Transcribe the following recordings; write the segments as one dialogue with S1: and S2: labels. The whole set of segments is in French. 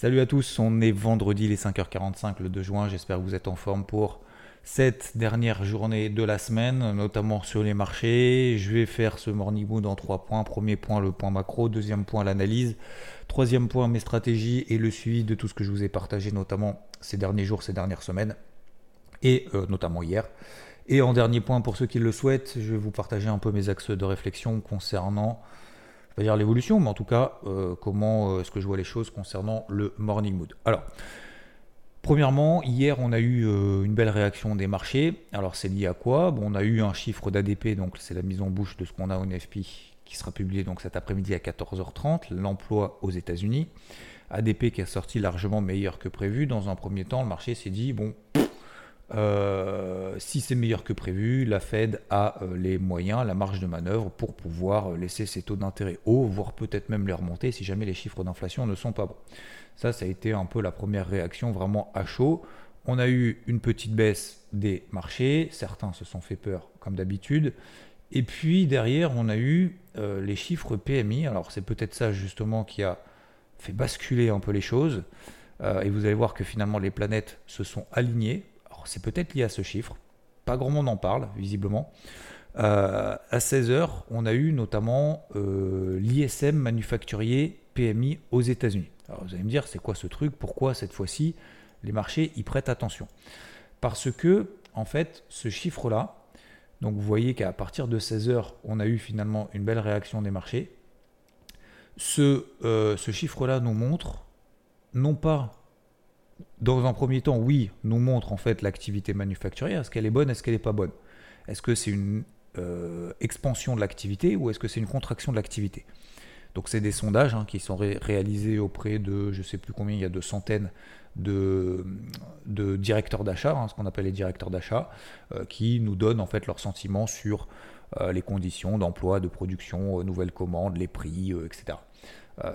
S1: Salut à tous, on est vendredi les 5h45 le 2 juin, j'espère que vous êtes en forme pour cette dernière journée de la semaine, notamment sur les marchés. Je vais faire ce morning mood en trois points. Premier point, le point macro. Deuxième point, l'analyse. Troisième point, mes stratégies et le suivi de tout ce que je vous ai partagé, notamment ces derniers jours, ces dernières semaines, et euh, notamment hier. Et en dernier point, pour ceux qui le souhaitent, je vais vous partager un peu mes axes de réflexion concernant dire l'évolution, mais en tout cas, euh, comment euh, est-ce que je vois les choses concernant le morning mood. Alors, premièrement, hier, on a eu euh, une belle réaction des marchés. Alors, c'est lié à quoi? Bon, On a eu un chiffre d'ADP, donc c'est la mise en bouche de ce qu'on a au NFP qui sera publié donc cet après-midi à 14h30, l'emploi aux États-Unis. ADP qui a sorti largement meilleur que prévu. Dans un premier temps, le marché s'est dit bon, euh, si c'est meilleur que prévu, la Fed a euh, les moyens, la marge de manœuvre pour pouvoir euh, laisser ses taux d'intérêt hauts, voire peut-être même les remonter si jamais les chiffres d'inflation ne sont pas bons. Ça, ça a été un peu la première réaction vraiment à chaud. On a eu une petite baisse des marchés, certains se sont fait peur comme d'habitude. Et puis derrière, on a eu les chiffres PMI. Alors c'est peut-être ça justement qui a fait basculer un peu les choses. et vous allez voir que finalement les planètes se sont alignées c'est peut-être lié à ce chiffre. Pas grand monde en parle, visiblement. Euh, à 16h, on a eu notamment euh, l'ISM manufacturier PMI aux États-Unis. Alors vous allez me dire, c'est quoi ce truc? Pourquoi cette fois-ci les marchés y prêtent attention? Parce que, en fait, ce chiffre-là, donc vous voyez qu'à partir de 16h, on a eu finalement une belle réaction des marchés. Ce, euh, ce chiffre-là nous montre non pas dans un premier temps, oui, nous montre en fait l'activité manufacturière. Est-ce qu'elle est bonne Est-ce qu'elle n'est pas bonne? Est-ce que c'est une euh, expansion de l'activité ou est-ce que c'est une contraction de l'activité? Donc c'est des sondages hein, qui sont réalisés auprès de, je ne sais plus combien, il y a de centaines de, directeurs d'achat, hein, ce qu'on appelle les directeurs d'achat, euh, qui nous donnent en fait leurs sentiments sur euh, les conditions d'emploi, de production, nouvelles commandes, les prix, etc.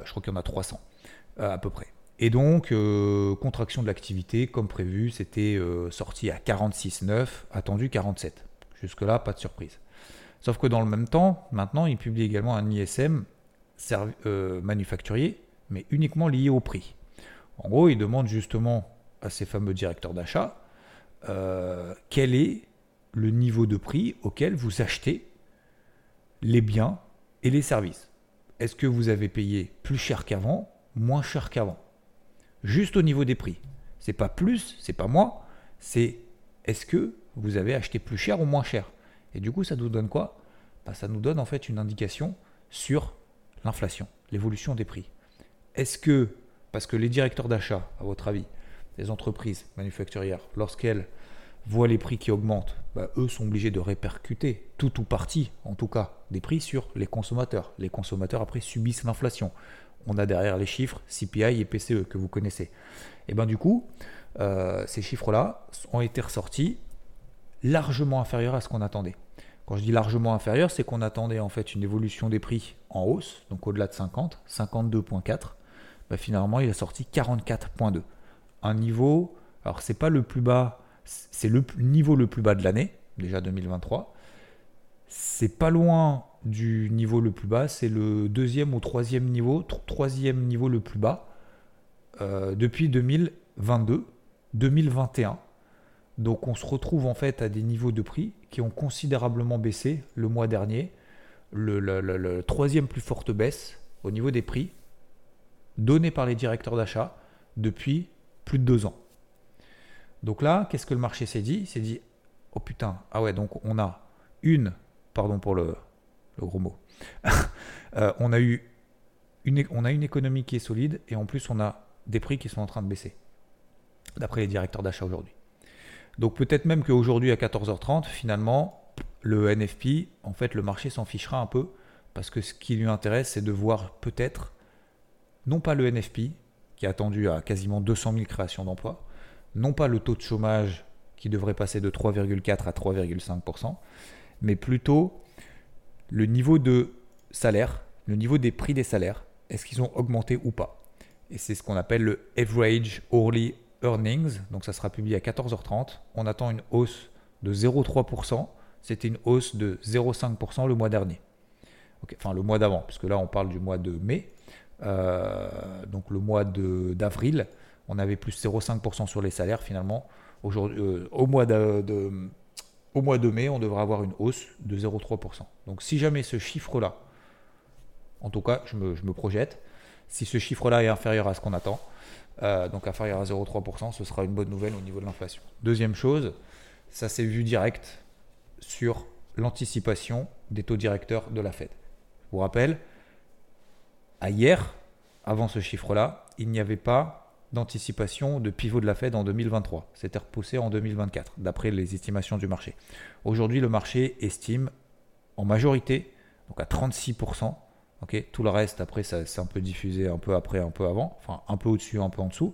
S1: je crois qu'il y en a 300 à peu près. Et donc, euh, contraction de l'activité, comme prévu, c'était euh, sorti à 46,9, attendu 47. Jusque-là, pas de surprise. Sauf que dans le même temps, maintenant, il publie également un ISM euh, manufacturier, mais uniquement lié au prix. En gros, il demande justement à ces fameux directeurs d'achat quel est le niveau de prix auquel vous achetez les biens et les services. Est-ce que vous avez payé plus cher qu'avant, moins cher qu'avant? Juste au niveau des prix. C'est pas plus, c'est pas moins, c'est est-ce que vous avez acheté plus cher ou moins cher? Et du coup, ça nous donne quoi? Bah, Ça nous donne en fait une indication sur l'inflation, l'évolution des prix. Est-ce que, parce que les directeurs d'achat, à votre avis, des entreprises manufacturières, lorsqu'elles voient les prix qui augmentent, bah, eux sont obligés de répercuter tout ou partie, en tout cas, des prix sur les consommateurs. Les consommateurs, après, subissent l'inflation on a derrière les chiffres CPI et PCE que vous connaissez. Et bien du coup, euh, ces chiffres-là ont été ressortis largement inférieurs à ce qu'on attendait. Quand je dis largement inférieur, c'est qu'on attendait en fait une évolution des prix en hausse, donc au-delà de 50, 52.4. Ben, finalement, il a sorti 44.2. Un niveau, alors c'est pas le plus bas, c'est le niveau le plus bas de l'année, déjà 2023. C'est pas loin du niveau le plus bas, c'est le deuxième ou troisième niveau, troisième niveau le plus bas euh, depuis 2022, 2021. Donc on se retrouve en fait à des niveaux de prix qui ont considérablement baissé le mois dernier. Le, troisième plus forte baisse au niveau des prix donnée par les directeurs d'achat depuis plus de deux ans. Donc là, qu'est-ce que le marché s'est dit? Il s'est dit, oh putain, ah ouais, donc on a une, pardon pour le, gros mot. Euh, on, a eu une, on a une économie qui est solide et en plus on a des prix qui sont en train de baisser, d'après les directeurs d'achat aujourd'hui. Donc peut-être même qu'aujourd'hui à 14h30, finalement, le NFP, en fait, le marché s'en fichera un peu parce que ce qui lui intéresse, c'est de voir peut-être, non pas le NFP, qui est attendu à quasiment 200 000 créations d'emplois, non pas le taux de chômage qui devrait passer de 3,4 à 3,5%, mais plutôt le niveau de salaire, le niveau des prix des salaires, est-ce qu'ils ont augmenté ou pas? Et c'est ce qu'on appelle le Average Hourly Earnings. Donc ça sera publié à 14h30. On attend une hausse de 0,3%. C'était une hausse de 0,5% le mois dernier. enfin, le mois d'avant, puisque là on parle du mois de mai. donc le mois d'avril, on avait plus 0,5% sur les salaires finalement. Aujourd'hui, au mois de, au mois de mai, on devrait avoir une hausse de 0,3%. Donc si jamais ce chiffre-là, en tout cas, je me, projette, si ce chiffre-là est inférieur à ce qu'on attend, euh, donc inférieur à 0,3%, ce sera une bonne nouvelle au niveau de l'inflation. Deuxième chose, ça s'est vu direct sur l'anticipation des taux directeurs de la Fed. Je vous rappelle, hier, avant ce chiffre-là, il n'y avait pas d'anticipation de pivot de la Fed en 2023. C'était repoussé en 2024, d'après les estimations du marché. Aujourd'hui, le marché estime en majorité, donc à 36%, ok tout le reste, après, ça c'est un peu diffusé un peu après, un peu avant, enfin un peu au-dessus, un peu en dessous.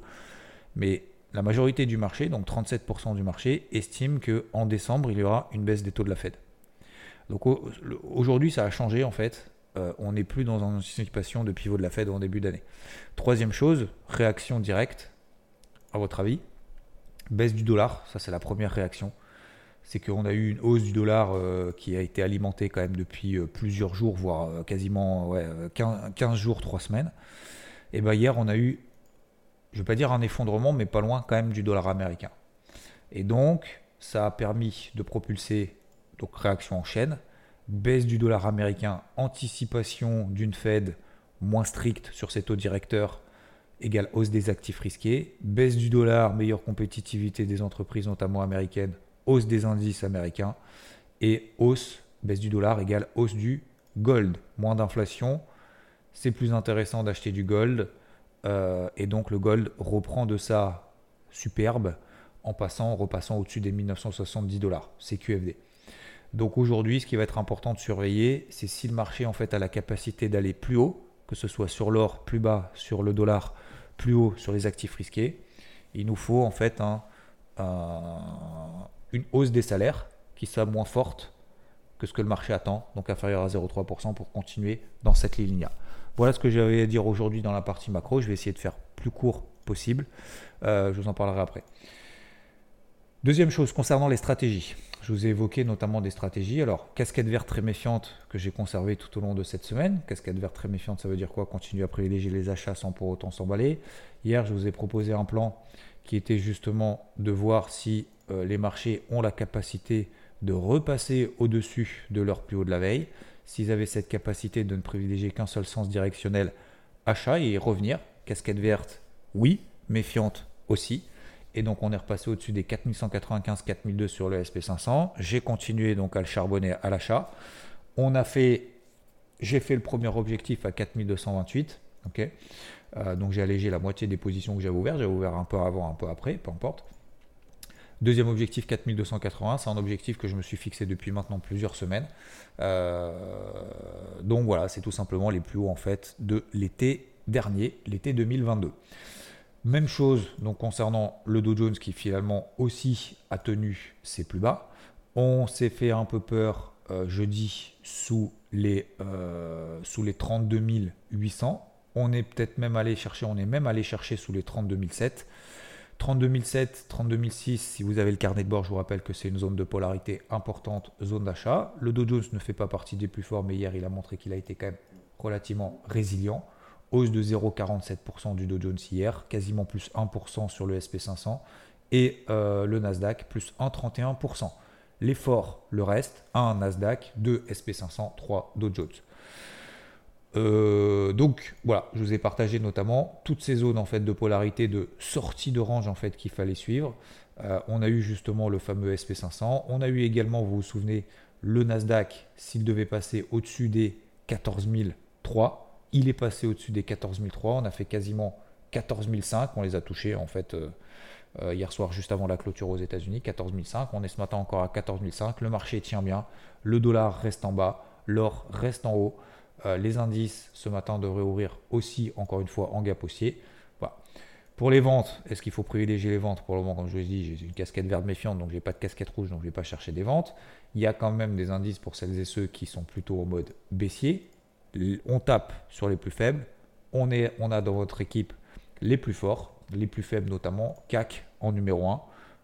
S1: Mais la majorité du marché, donc 37% du marché, estime qu'en décembre, il y aura une baisse des taux de la Fed. Donc aujourd'hui, ça a changé en fait. Euh, on n'est plus dans une anticipation de pivot de la Fed en début d'année. Troisième chose, réaction directe, à votre avis, baisse du dollar, ça c'est la première réaction. C'est qu'on a eu une hausse du dollar euh, qui a été alimentée quand même depuis euh, plusieurs jours, voire quasiment 15, jours, 3 semaines. Et bien hier, on a eu, je ne vais pas dire un effondrement, mais pas loin quand même du dollar américain. Et donc, ça a permis de propulser, donc réaction en chaîne, baisse du dollar américain, anticipation d'une Fed moins stricte sur ses taux directeurs, égale hausse des actifs risqués, baisse du dollar, meilleure compétitivité des entreprises, notamment américaines, hausse des indices américains, et hausse, baisse du dollar égale hausse du gold, moins d'inflation, c'est plus intéressant d'acheter du gold, euh, et donc le gold reprend de sa superbe en passant, repassant au-dessus des 1970 dollars, c'est QFD. Donc aujourd'hui, ce qui va être important de surveiller, c'est si le marché en fait a la capacité d'aller plus haut, que ce soit sur l'or plus bas, sur le dollar plus haut, sur les actifs risqués. Il nous faut en fait une hausse des salaires qui soit moins forte que ce que le marché attend, donc inférieure à 0,3% pour continuer dans cette ligne-là. Voilà ce que j'avais à dire aujourd'hui dans la partie macro. Je vais essayer de faire plus court possible. Euh, je vous en parlerai après. Deuxième chose concernant les stratégies. Je vous ai évoqué notamment des stratégies. Alors, casquette verte très méfiante que j'ai conservée tout au long de cette semaine. Casquette verte très méfiante, ça veut dire quoi? Continuer à privilégier les achats sans pour autant s'emballer. Hier, je vous ai proposé un plan qui était justement de voir si euh, les marchés ont la capacité de repasser au-dessus de leur plus haut de la veille. S'ils avaient cette capacité de ne privilégier qu'un seul sens directionnel, achat et revenir. Casquette verte, oui. Méfiante aussi. Et donc on est repassé au-dessus des 4195, 4002 sur le SP500. J'ai continué donc à le charbonner à l'achat. On a fait, j'ai fait le premier objectif à 4228. ok euh, donc j'ai allégé la moitié des positions que j'avais ouvertes. J'avais ouvert un peu avant, un peu après, peu importe. Deuxième objectif 4280, c'est un objectif que je me suis fixé depuis maintenant plusieurs semaines. Euh, donc voilà, c'est tout simplement les plus hauts en fait de l'été dernier, l'été 2022. Même chose donc concernant le Dow Jones qui finalement aussi a tenu ses plus bas. On s'est fait un peu peur euh, jeudi sous les, euh, sous les 32 800. On est peut-être même allé chercher, on est même allé chercher sous les 32 007. 32 007, 32 006, si vous avez le carnet de bord, je vous rappelle que c'est une zone de polarité importante, zone d'achat. Le Dow Jones ne fait pas partie des plus forts, mais hier il a montré qu'il a été quand même relativement résilient hausse de 0,47% du Dow Jones hier, quasiment plus 1% sur le SP500 et euh, le Nasdaq plus 1,31%. L'effort, le reste, 1 Nasdaq, 2 SP500, 3 Dow Jones. Euh, donc voilà, je vous ai partagé notamment toutes ces zones en fait de polarité de sortie de range en fait qu'il fallait suivre. Euh, on a eu justement le fameux SP500. On a eu également, vous vous souvenez, le Nasdaq s'il devait passer au-dessus des 14 003 il est passé au-dessus des 14 003. On a fait quasiment 14 005. On les a touchés en fait euh, euh, hier soir juste avant la clôture aux États-Unis. 14 005. On est ce matin encore à 14 005. Le marché tient bien. Le dollar reste en bas. L'or reste en haut. Euh, les indices ce matin devraient ouvrir aussi encore une fois en gap haussier. Pour les ventes, est-ce qu'il faut privilégier les ventes? Pour le moment, comme je vous l'ai dit, j'ai une casquette verte méfiante, donc je n'ai pas de casquette rouge, donc je ne vais pas chercher des ventes. Il y a quand même des indices pour celles et ceux qui sont plutôt en mode baissier on tape sur les plus faibles. On, est, on a dans votre équipe les plus forts, les plus faibles notamment, CAC en numéro 1,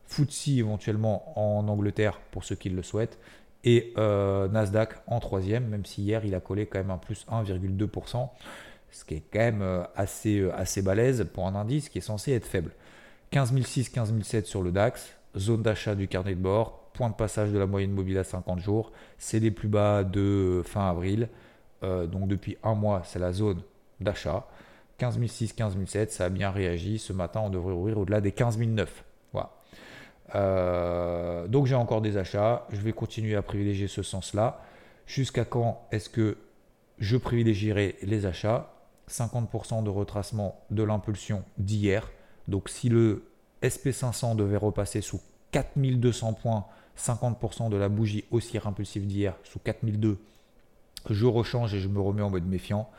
S1: FTSE éventuellement en Angleterre pour ceux qui le souhaitent, et euh, Nasdaq en troisième, même si hier il a collé quand même un plus 1,2%. ce qui est quand même assez, assez balèze pour un indice qui est censé être faible. 15006, 15007 sur le DAX, zone d'achat du carnet de bord, point de passage de la moyenne mobile à 50 jours, c'est les plus bas de fin avril. Euh, donc depuis un mois, c'est la zone d'achat. 15006, 15007, ça a bien réagi. Ce matin, on devrait ouvrir au-delà des 15009. Voilà. Euh, donc j'ai encore des achats. Je vais continuer à privilégier ce sens-là. Jusqu'à quand est-ce que je privilégierai les achats? 50% de retracement de l'impulsion d'hier. Donc si le SP500 devait repasser sous 4200 points, 50% de la bougie haussière impulsive d'hier sous 4002, je rechange et je me remets en mode méfiant.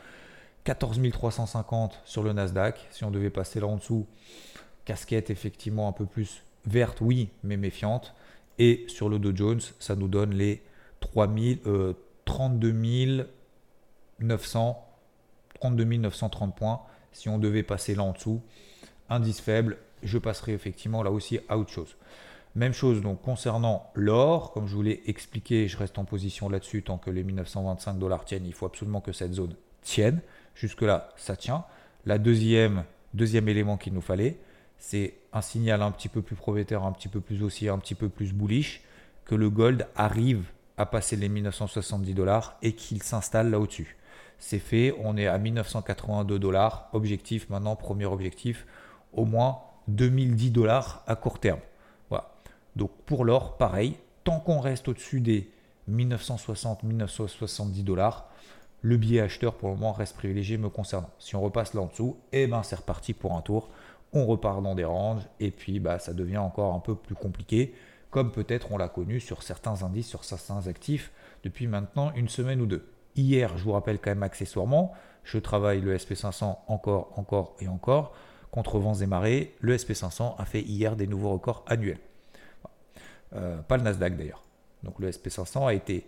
S1: 14 350 sur le Nasdaq. Si on devait passer là en dessous, casquette effectivement un peu plus verte, oui, mais méfiante. Et sur le Dow Jones, ça nous donne les 3000, 32 900, 32 930 points. Si on devait passer là en dessous, indice faible, je passerai effectivement là aussi à autre chose. Même chose donc concernant l'or, comme je vous l'ai expliqué, je reste en position là-dessus tant que les 1925 dollars tiennent. Il faut absolument que cette zone tienne. Jusque-là, ça tient. La deuxième, élément qu'il nous fallait, c'est un signal un petit peu plus prometteur, un petit peu plus haussier, un petit peu plus bullish, que le gold arrive à passer les 1970 dollars et qu'il s'installe là au-dessus. C'est fait, on est à 1982 dollars. Objectif maintenant, premier objectif, au moins 2010 dollars à court terme. Donc pour l'or, pareil, tant qu'on reste au-dessus des 1960-1970 dollars, le billet acheteur pour le moment reste privilégié me concernant. Si on repasse là en dessous, eh ben c'est reparti pour un tour. On repart dans des ranges et puis bah, ça devient encore un peu plus compliqué, comme peut-être on l'a connu sur certains indices, sur certains actifs depuis maintenant une semaine ou deux. Hier, je vous rappelle quand même accessoirement, je travaille le SP500 encore, encore et encore contre vents et marées, le SP500 a fait hier des nouveaux records annuels. Euh, pas le Nasdaq d'ailleurs. Donc le SP500 a été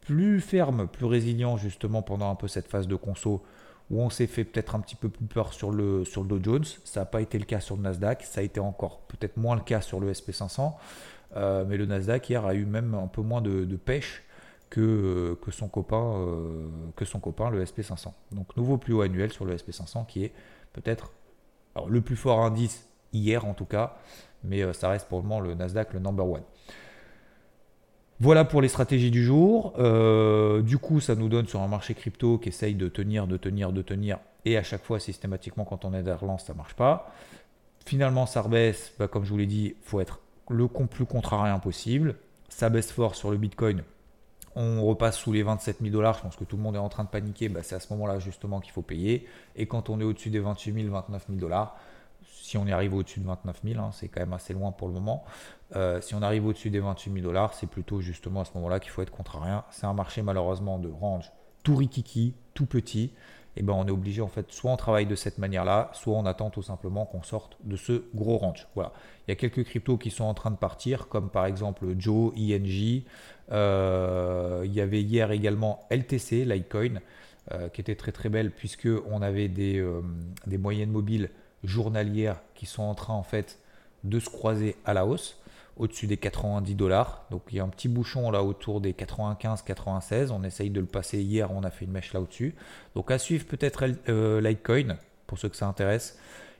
S1: plus ferme, plus résilient justement pendant un peu cette phase de conso où on s'est fait peut-être un petit peu plus peur sur le, sur Dow Jones. Ça n'a pas été le cas sur le Nasdaq, ça a été encore peut-être moins le cas sur le SP500. Euh, mais le Nasdaq hier a eu même un peu moins de, pêche que, son copain, euh, que son copain, le SP500. Donc nouveau plus haut annuel sur le SP500 qui est peut-être le plus fort indice hier en tout cas, mais ça reste pour le moment le Nasdaq le number one. Voilà pour les stratégies du jour. Euh, du coup, ça nous donne sur un marché crypto qui essaye de tenir, de tenir, de tenir, et à chaque fois, systématiquement, quand on est à relance, ça ne marche pas. Finalement, ça rebaisse, bah, comme je vous l'ai dit, il faut être le plus contrariant possible. Ça baisse fort sur le Bitcoin. On repasse sous les 27 000 dollars. Je pense que tout le monde est en train de paniquer. Bah, c'est à ce moment-là justement qu'il faut payer. Et quand on est au-dessus des 28 000, 29 000 dollars, si on y arrive au-dessus de 29 000, hein, c'est quand même assez loin pour le moment. Euh, si on arrive au-dessus des 28 000 dollars, c'est plutôt justement à ce moment-là qu'il faut être contrarien. C'est un marché malheureusement de range tout rikiki, tout petit. Et ben on est obligé en fait, soit on travaille de cette manière-là, soit on attend tout simplement qu'on sorte de ce gros range. Voilà. Il y a quelques cryptos qui sont en train de partir, comme par exemple Joe, ING. Euh, il y avait hier également LTC, Litecoin, euh, qui était très très belle puisque on avait des, des moyennes mobiles journalières qui sont en train en fait de se croiser à la hausse au-dessus des 90 dollars. Donc il y a un petit bouchon là autour des 95-96. On essaye de le passer hier, on a fait une mèche là au-dessus. Donc à suivre peut-être euh, Litecoin pour ceux que ça intéresse.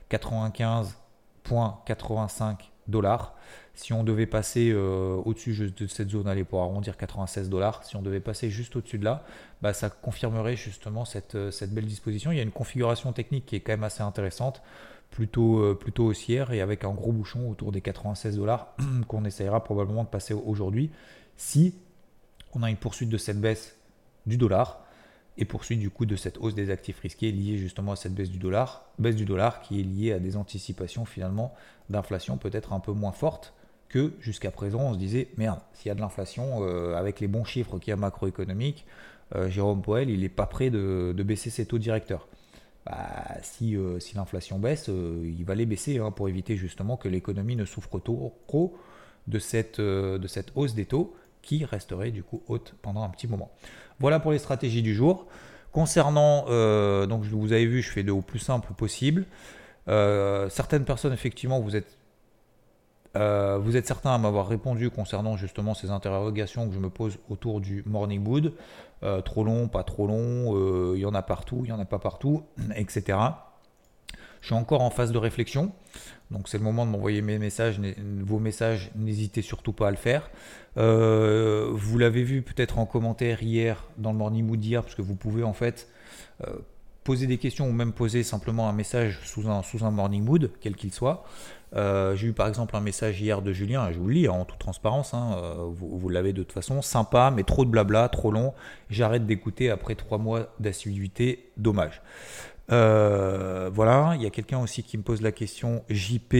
S1: 95.85 dollars. Si on devait passer euh, au-dessus de cette zone, allez pour arrondir 96 dollars, si on devait passer juste au-dessus de là, bah, ça confirmerait justement cette, euh, cette belle disposition. Il y a une configuration technique qui est quand même assez intéressante plutôt, euh, plutôt haussière et avec un gros bouchon autour des 96 dollars qu'on essayera probablement de passer aujourd'hui si on a une poursuite de cette baisse du dollar et poursuite du coup de cette hausse des actifs risqués liée justement à cette baisse du dollar, baisse du dollar qui est liée à des anticipations finalement d'inflation peut-être un peu moins forte que jusqu'à présent on se disait merde s'il y a de l'inflation euh, avec les bons chiffres qu'il y a macroéconomiques, euh, Jérôme Poel il n'est pas prêt de baisser ses taux directeurs. Bah, si, euh, si l'inflation baisse, euh, il va les baisser hein, pour éviter justement que l'économie ne souffre trop, de, cette, euh, de cette hausse des taux qui resterait du coup haute pendant un petit moment. Voilà pour les stratégies du jour. Concernant, donc vous avez vu, je fais de au plus simple possible. certaines personnes, effectivement, vous êtes vous êtes certains à m'avoir répondu concernant justement ces interrogations que je me pose autour du morning mood. trop long, pas trop long, il y en a partout, il y en a pas partout, etc. Je suis encore en phase de réflexion. Donc c'est le moment de m'envoyer mes messages, vos messages, n'hésitez surtout pas à le faire. Euh, vous l'avez vu peut-être en commentaire hier dans le Morning Mood d'hier, parce que vous pouvez en fait euh, poser des questions ou même poser simplement un message sous un, sous un Morning Mood, quel qu'il soit. Euh, j'ai eu par exemple un message hier de Julien, je vous le lis en toute transparence, hein, vous, vous l'avez de toute façon, sympa, mais trop de blabla, trop long, j'arrête d'écouter après trois mois d'assiduité, dommage. Euh, voilà, il y a quelqu'un aussi qui me pose la question JP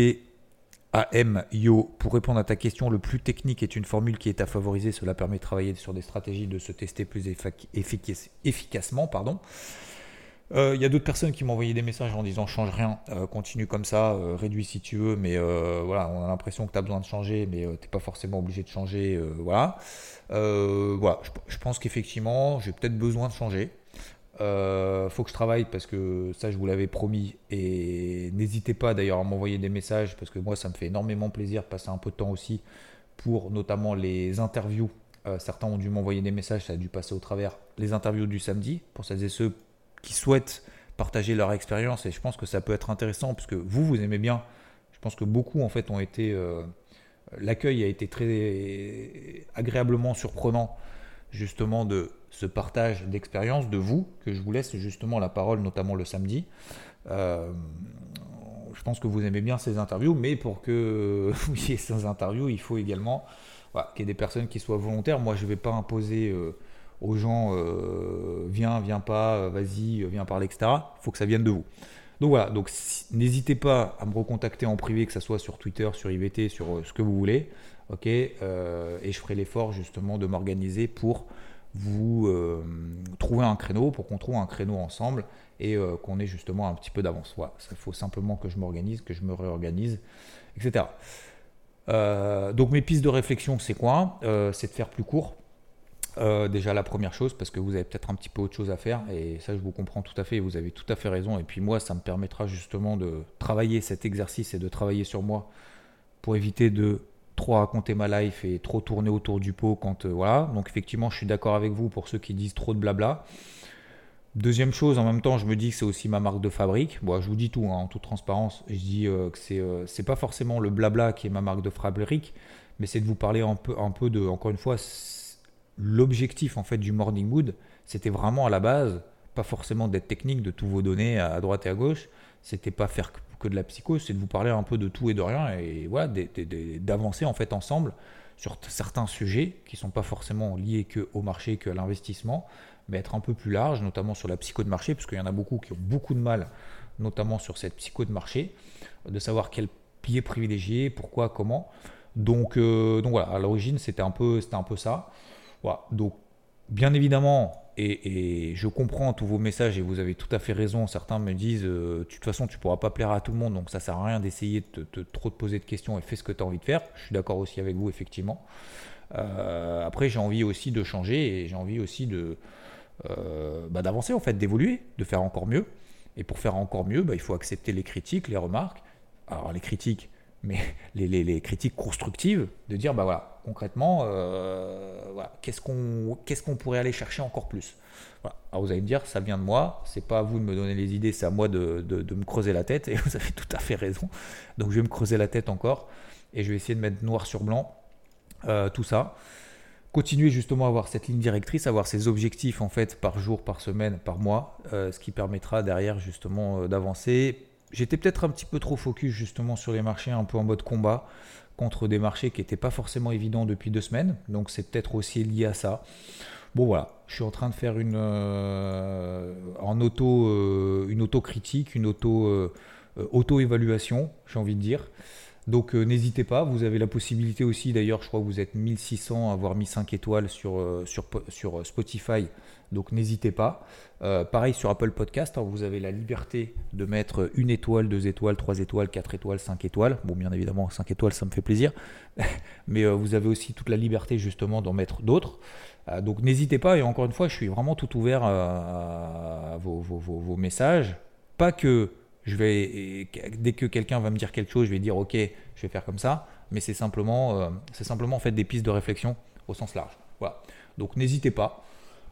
S1: AM Yo, pour répondre à ta question, le plus technique est une formule qui est à favoriser. Cela permet de travailler sur des stratégies de se tester plus efficacement. Pardon. Euh, il y a d'autres personnes qui m'ont envoyé des messages en disant change rien, euh, continue comme ça, réduis si tu veux, mais voilà, on a l'impression que tu as besoin de changer, mais tu n'es pas forcément obligé de changer. voilà. voilà, je pense qu'effectivement, j'ai peut-être besoin de changer. Euh, faut que je travaille parce que ça, je vous l'avais promis. Et n'hésitez pas d'ailleurs à m'envoyer des messages parce que moi, ça me fait énormément plaisir de passer un peu de temps aussi pour notamment les interviews. Euh, certains ont dû m'envoyer des messages, ça a dû passer au travers les interviews du samedi pour celles et ceux qui souhaitent partager leur expérience. Et je pense que ça peut être intéressant puisque vous, vous aimez bien. Je pense que beaucoup en fait ont été. Euh, l'accueil a été très agréablement surprenant justement de ce partage d'expérience de vous, que je vous laisse justement la parole, notamment le samedi. Euh, je pense que vous aimez bien ces interviews, mais pour que vous ayez ces interviews, il faut également qu'il y ait des personnes qui soient volontaires. Moi, je ne vais pas imposer euh, aux gens euh, viens, viens pas, vas-y, viens parler, etc. Il faut que ça vienne de vous. Donc voilà, donc n'hésitez pas à me recontacter en privé, que ce soit sur Twitter, sur IVT, sur ce que vous voulez. ok et je ferai l'effort justement de m'organiser pour vous euh, trouvez un créneau pour qu'on trouve un créneau ensemble et euh, qu'on ait justement un petit peu d'avance. Il faut simplement que je m'organise, que je me réorganise, etc. Euh, donc mes pistes de réflexion, c'est quoi? C'est de faire plus court. Déjà la première chose, parce que vous avez peut-être un petit peu autre chose à faire, et ça je vous comprends tout à fait, vous avez tout à fait raison, et puis moi ça me permettra justement de travailler cet exercice et de travailler sur moi pour éviter de trop raconter ma life et trop tourner autour du pot quand euh, voilà. Donc effectivement, je suis d'accord avec vous pour ceux qui disent trop de blabla. Deuxième chose, en même temps, je me dis que c'est aussi ma marque de fabrique. Bon, je vous dis tout hein, en toute transparence. Je dis euh, que c'est euh, c'est pas forcément le blabla qui est ma marque de fabrique, mais c'est de vous parler un peu un peu de encore une fois l'objectif en fait du morning mood. C'était vraiment à la base pas forcément d'être technique, de tout vos données à droite et à gauche. C'était pas faire que de la psycho, c'est de vous parler un peu de tout et de rien et voilà, d'avancer en fait ensemble sur certains sujets qui sont pas forcément liés que au marché, que à l'investissement, mais être un peu plus large, notamment sur la psycho de marché, parce qu'il y en a beaucoup qui ont beaucoup de mal, notamment sur cette psycho de marché, de savoir quel pied privilégier, pourquoi, comment. Donc, euh, donc voilà, à l'origine c'était un peu, c'était un peu ça. Voilà, donc bien évidemment, et, je comprends tous vos messages et vous avez tout à fait raison. Certains me disent, euh, de toute façon, tu pourras pas plaire à tout le monde, donc ça sert à rien d'essayer de, trop te poser de questions et fais ce que tu as envie de faire. Je suis d'accord aussi avec vous, effectivement. Euh, après, j'ai envie aussi de changer et j'ai envie aussi de euh, bah, d'avancer en fait, d'évoluer, de faire encore mieux. Et pour faire encore mieux, bah, il faut accepter les critiques, les remarques. Alors les critiques, mais les, critiques constructives, de dire bah voilà, concrètement, euh, qu'est-ce qu'on qu'est-ce qu'on pourrait aller chercher encore plus? Alors vous allez me dire, ça vient de moi, c'est pas à vous de me donner les idées, c'est à moi de, de, me creuser la tête, et vous avez tout à fait raison. Donc je vais me creuser la tête encore, et je vais essayer de mettre noir sur blanc euh, tout ça. Continuer justement à avoir cette ligne directrice, avoir ces objectifs en fait par jour, par semaine, par mois, euh, ce qui permettra derrière justement d'avancer J'étais peut-être un petit peu trop focus justement sur les marchés, un peu en mode combat contre des marchés qui n'étaient pas forcément évidents depuis deux semaines. Donc c'est peut-être aussi lié à ça. Bon voilà, je suis en train de faire une euh, en auto euh, une autocritique, une auto euh, auto évaluation, j'ai envie de dire. Donc n'hésitez pas, vous avez la possibilité aussi, d'ailleurs je crois que vous êtes 1600 à avoir mis 5 étoiles sur, sur, sur Spotify donc n'hésitez pas. Euh, pareil sur Apple Podcast, hein, vous avez la liberté de mettre une étoile, deux étoiles, trois étoiles, quatre étoiles, cinq étoiles. Bon, bien évidemment, cinq étoiles, ça me fait plaisir. Mais euh, vous avez aussi toute la liberté justement d'en mettre d'autres. Euh, donc n'hésitez pas. Et encore une fois, je suis vraiment tout ouvert à, vos, messages. Pas que je vais, dès que quelqu'un va me dire quelque chose, je vais dire ok, je vais faire comme ça. Mais c'est simplement, euh, c'est simplement en fait des pistes de réflexion au sens large. Voilà. Donc n'hésitez pas.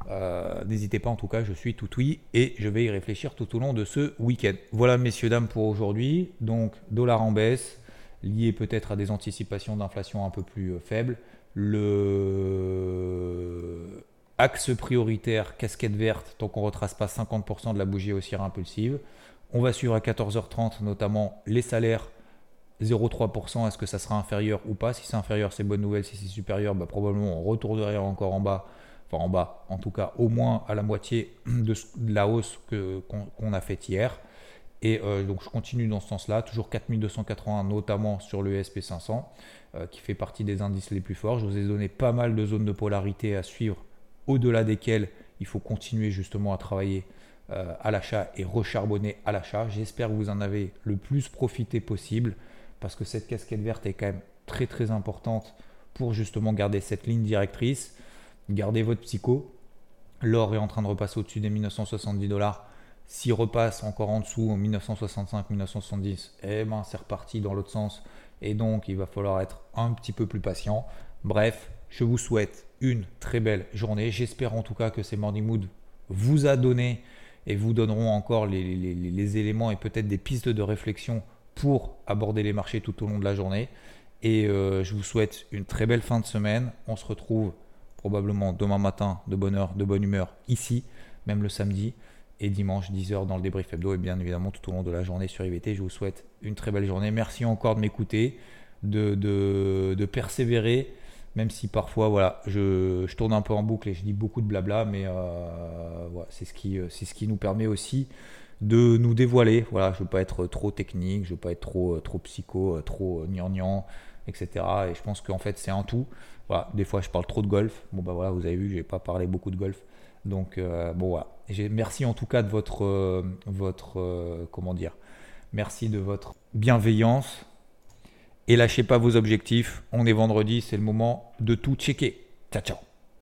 S1: Euh, n'hésitez pas en tout cas, je suis tout oui et je vais y réfléchir tout au long de ce week-end. Voilà messieurs, dames pour aujourd'hui. Donc dollar en baisse, lié peut-être à des anticipations d'inflation un peu plus euh, faibles. Le axe prioritaire, casquette verte, tant qu'on ne retrace pas 50% de la bougie haussière impulsive. On va suivre à 14h30 notamment les salaires 0,3%, est-ce que ça sera inférieur ou pas? Si c'est inférieur, c'est bonne nouvelle. Si c'est supérieur, bah, probablement on retournerait encore en bas. Enfin en bas, en tout cas au moins à la moitié de, la hausse qu'on a faite hier. Et euh, donc je continue dans ce sens-là, toujours 4280 notamment sur le SP500 euh, qui fait partie des indices les plus forts. Je vous ai donné pas mal de zones de polarité à suivre au-delà desquelles il faut continuer justement à travailler euh, à l'achat et recharbonner à l'achat. J'espère que vous en avez le plus profité possible parce que cette casquette verte est quand même très très importante pour justement garder cette ligne directrice, garder votre psycho. L'or est en train de repasser au-dessus des 1970 dollars s'il repasse encore en dessous en 1965-1970, eh ben c'est reparti dans l'autre sens. Et donc il va falloir être un petit peu plus patient. Bref, je vous souhaite une très belle journée. J'espère en tout cas que ces Morning Mood vous a donné et vous donneront encore les, éléments et peut-être des pistes de réflexion pour aborder les marchés tout au long de la journée. Et euh, je vous souhaite une très belle fin de semaine. On se retrouve probablement demain matin de bonne heure, de bonne humeur ici, même le samedi et dimanche 10h dans le débrief hebdo et bien évidemment tout au long de la journée sur IVT. Je vous souhaite une très belle journée. Merci encore de m'écouter, de, de, persévérer, même si parfois voilà, je, tourne un peu en boucle et je dis beaucoup de blabla, mais euh, voilà, c'est ce, qui, c'est ce qui nous permet aussi de nous dévoiler. Voilà, je ne veux pas être trop technique, je ne veux pas être trop, trop psycho, trop gnangnan, etc. Et je pense qu'en fait c'est un tout. Voilà, des fois je parle trop de golf. Bon bah voilà, vous avez vu, je n'ai pas parlé beaucoup de golf. Donc euh, bon voilà. Merci en tout cas de votre, euh, votre euh, comment dire, merci de votre bienveillance. Et lâchez pas vos objectifs. On est vendredi, c'est le moment de tout checker. Ciao ciao.